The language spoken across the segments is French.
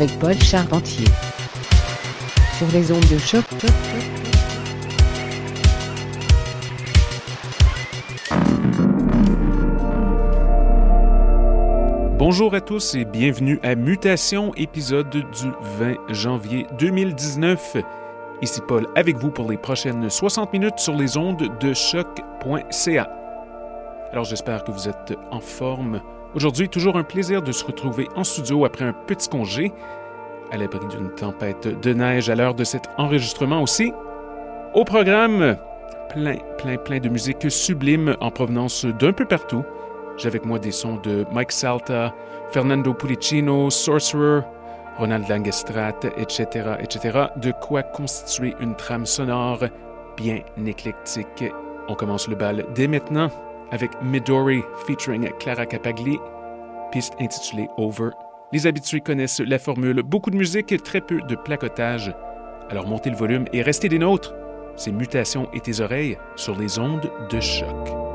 avec Paul Charpentier sur les ondes de choc. Bonjour à tous et bienvenue à Mutation, épisode du 20 janvier 2019. Ici Paul avec vous pour les prochaines 60 minutes sur les ondes de choc.ca. Alors j'espère que vous êtes en forme. Aujourd'hui, toujours un plaisir de se retrouver en studio après un petit congé, à l'abri d'une tempête de neige à l'heure de cet enregistrement aussi. Au programme, plein, plein, plein de musique sublime en provenance d'un peu partout. J'ai avec moi des sons de Mike Salta, Fernando Pulicino, Sorcerer, Ronald Langestrat, etc., etc., de quoi constituer une trame sonore bien éclectique. On commence le bal dès maintenant avec Midori featuring Clara Capagli, piste intitulée Over. Les habitués connaissent la formule, beaucoup de musique, très peu de placotage. Alors montez le volume et restez des nôtres. C'est Mutations et tes oreilles sur les ondes de choc.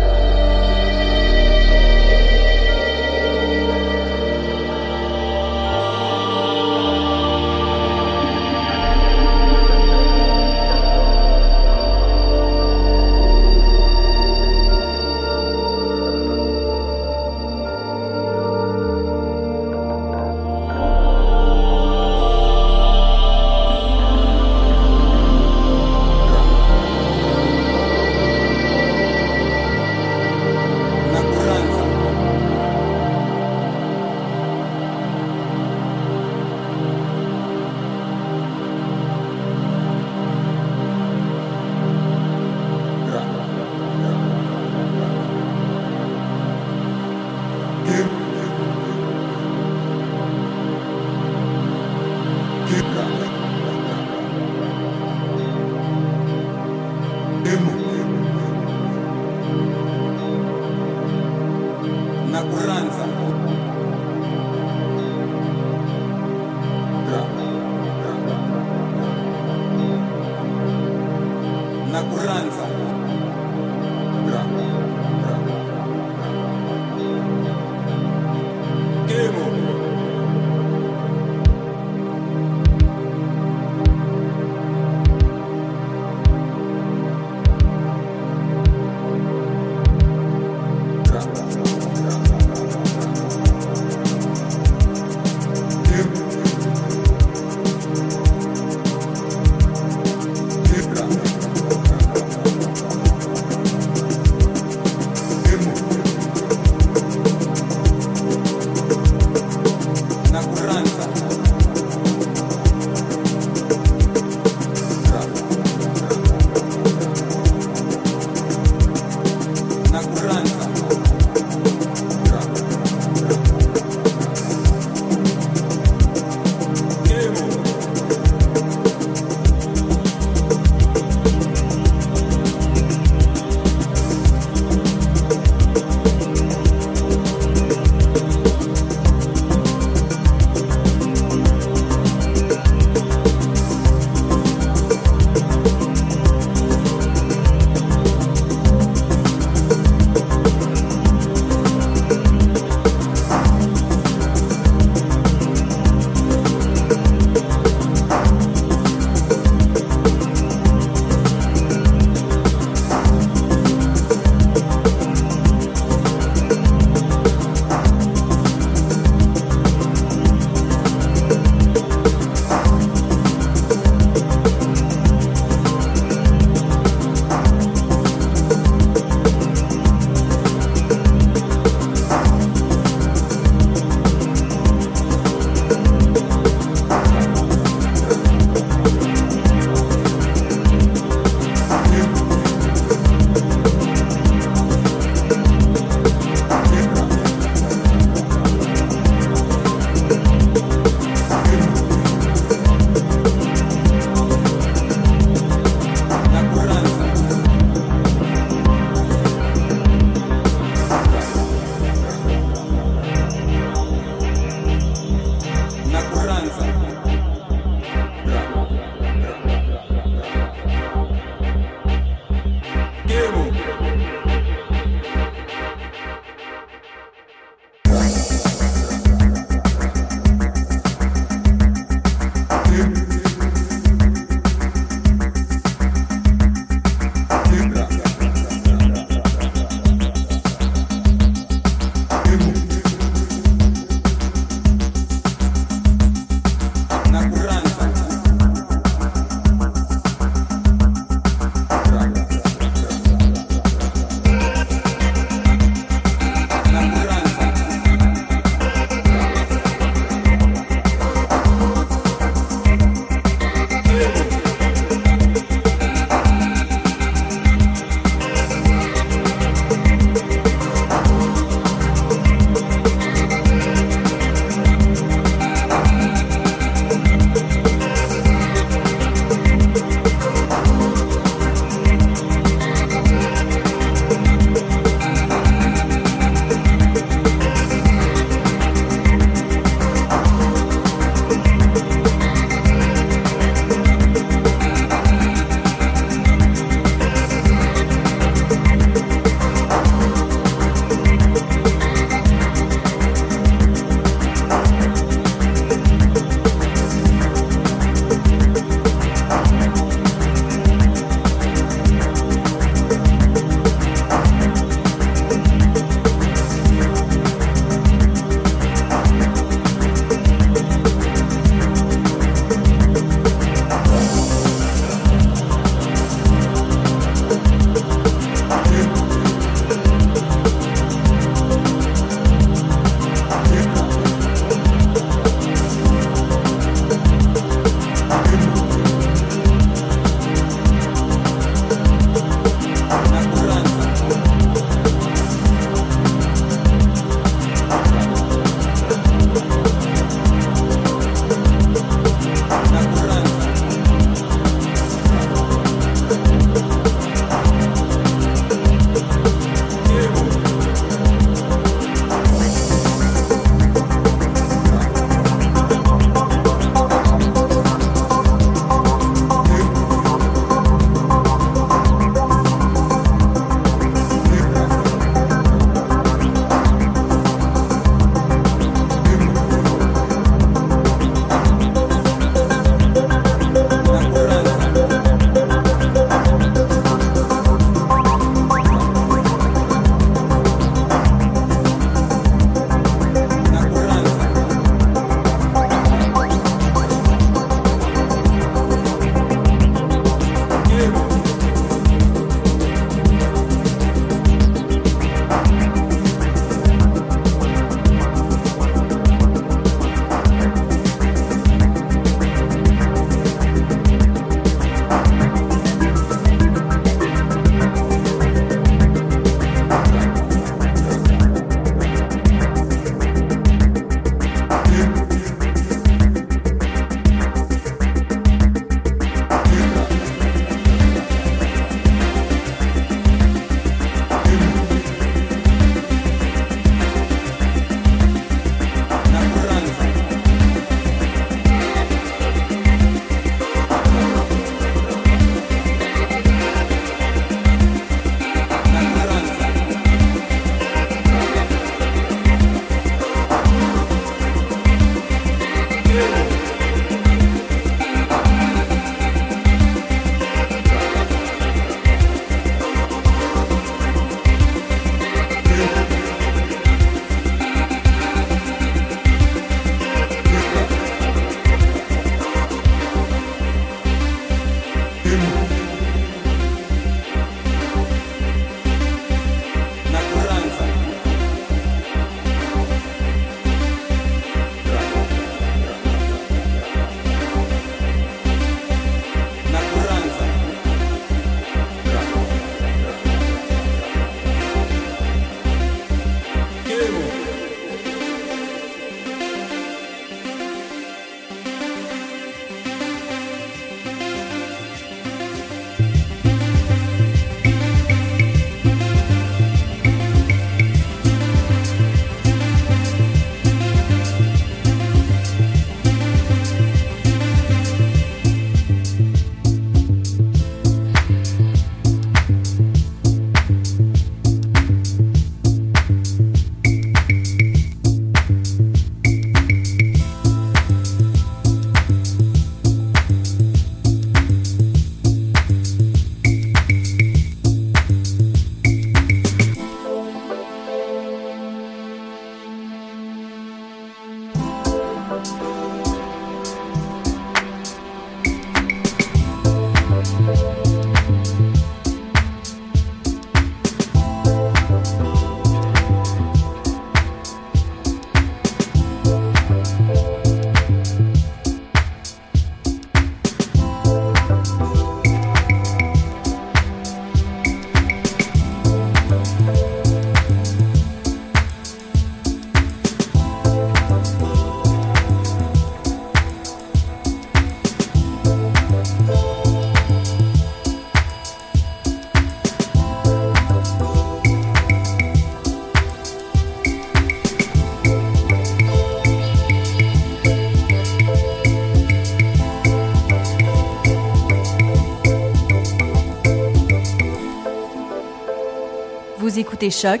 Écoutez Choc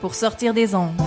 pour sortir des ondes.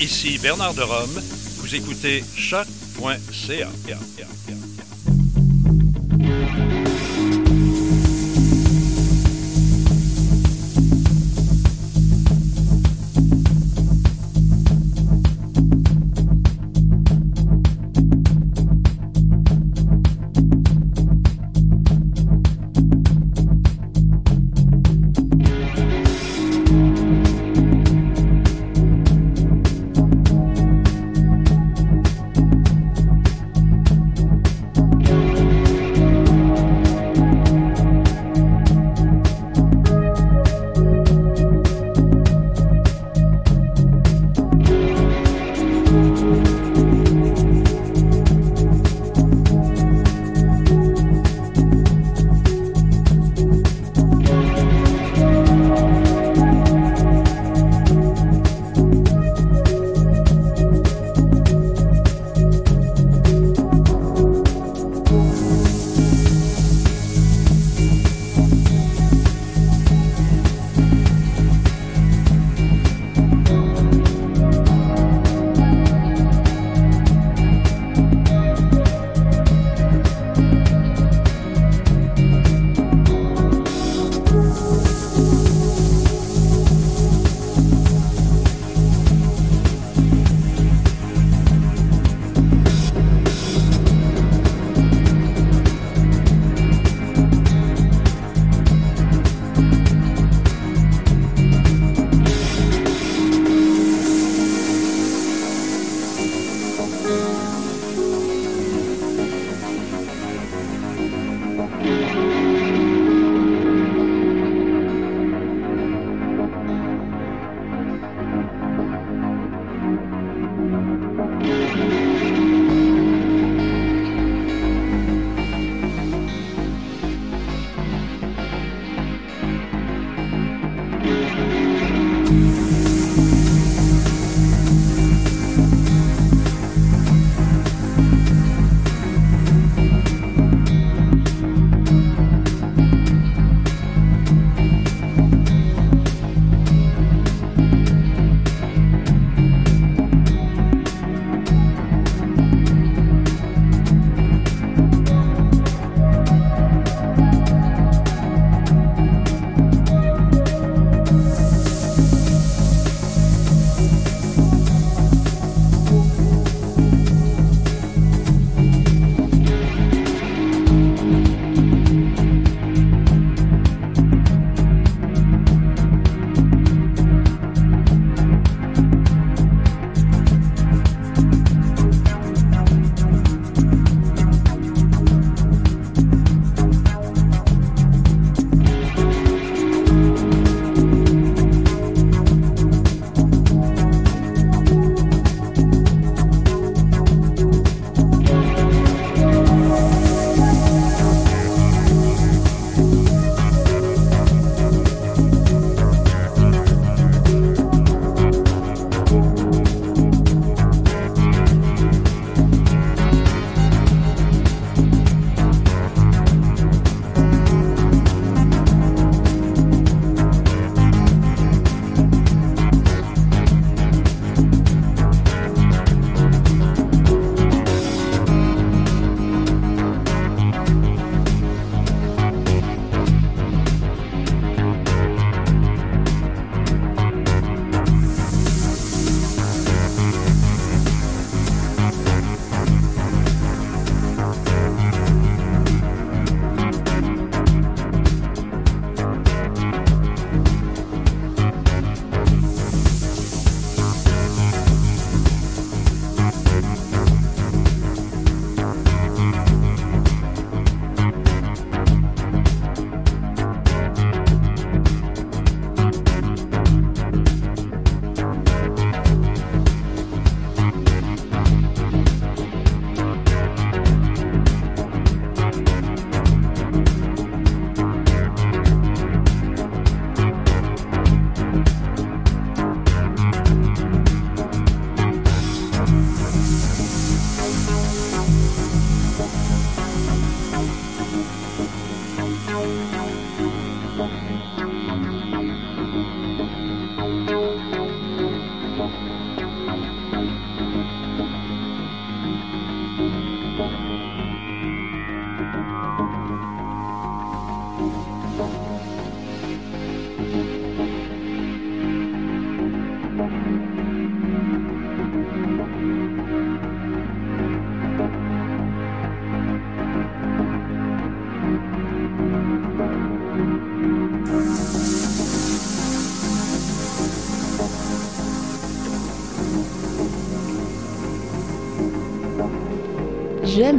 Ici Bernard de Rome. Vous écoutez choc.ca.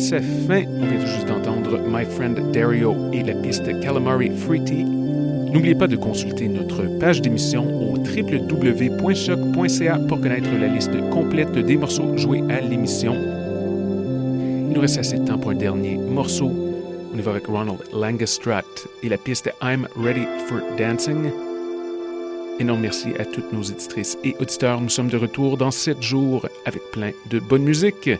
Sa fin. On vient tout juste d'entendre My Friend Dario et la piste Calamari Fruity. N'oubliez pas de consulter notre page d'émission au www.choc.ca pour connaître la liste complète des morceaux joués à l'émission. Il nous reste assez de temps pour un dernier morceau. On y va avec Ronald Langestrat et la piste I'm Ready for Dancing. Énorme merci à toutes nos éditrices et auditeurs. Nous sommes de retour dans 7 jours avec plein de bonne musique.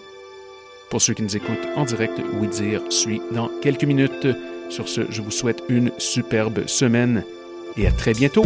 Pour ceux qui nous écoutent en direct, Oui Dire suit dans quelques minutes. Sur ce, je vous souhaite une superbe semaine et à très bientôt.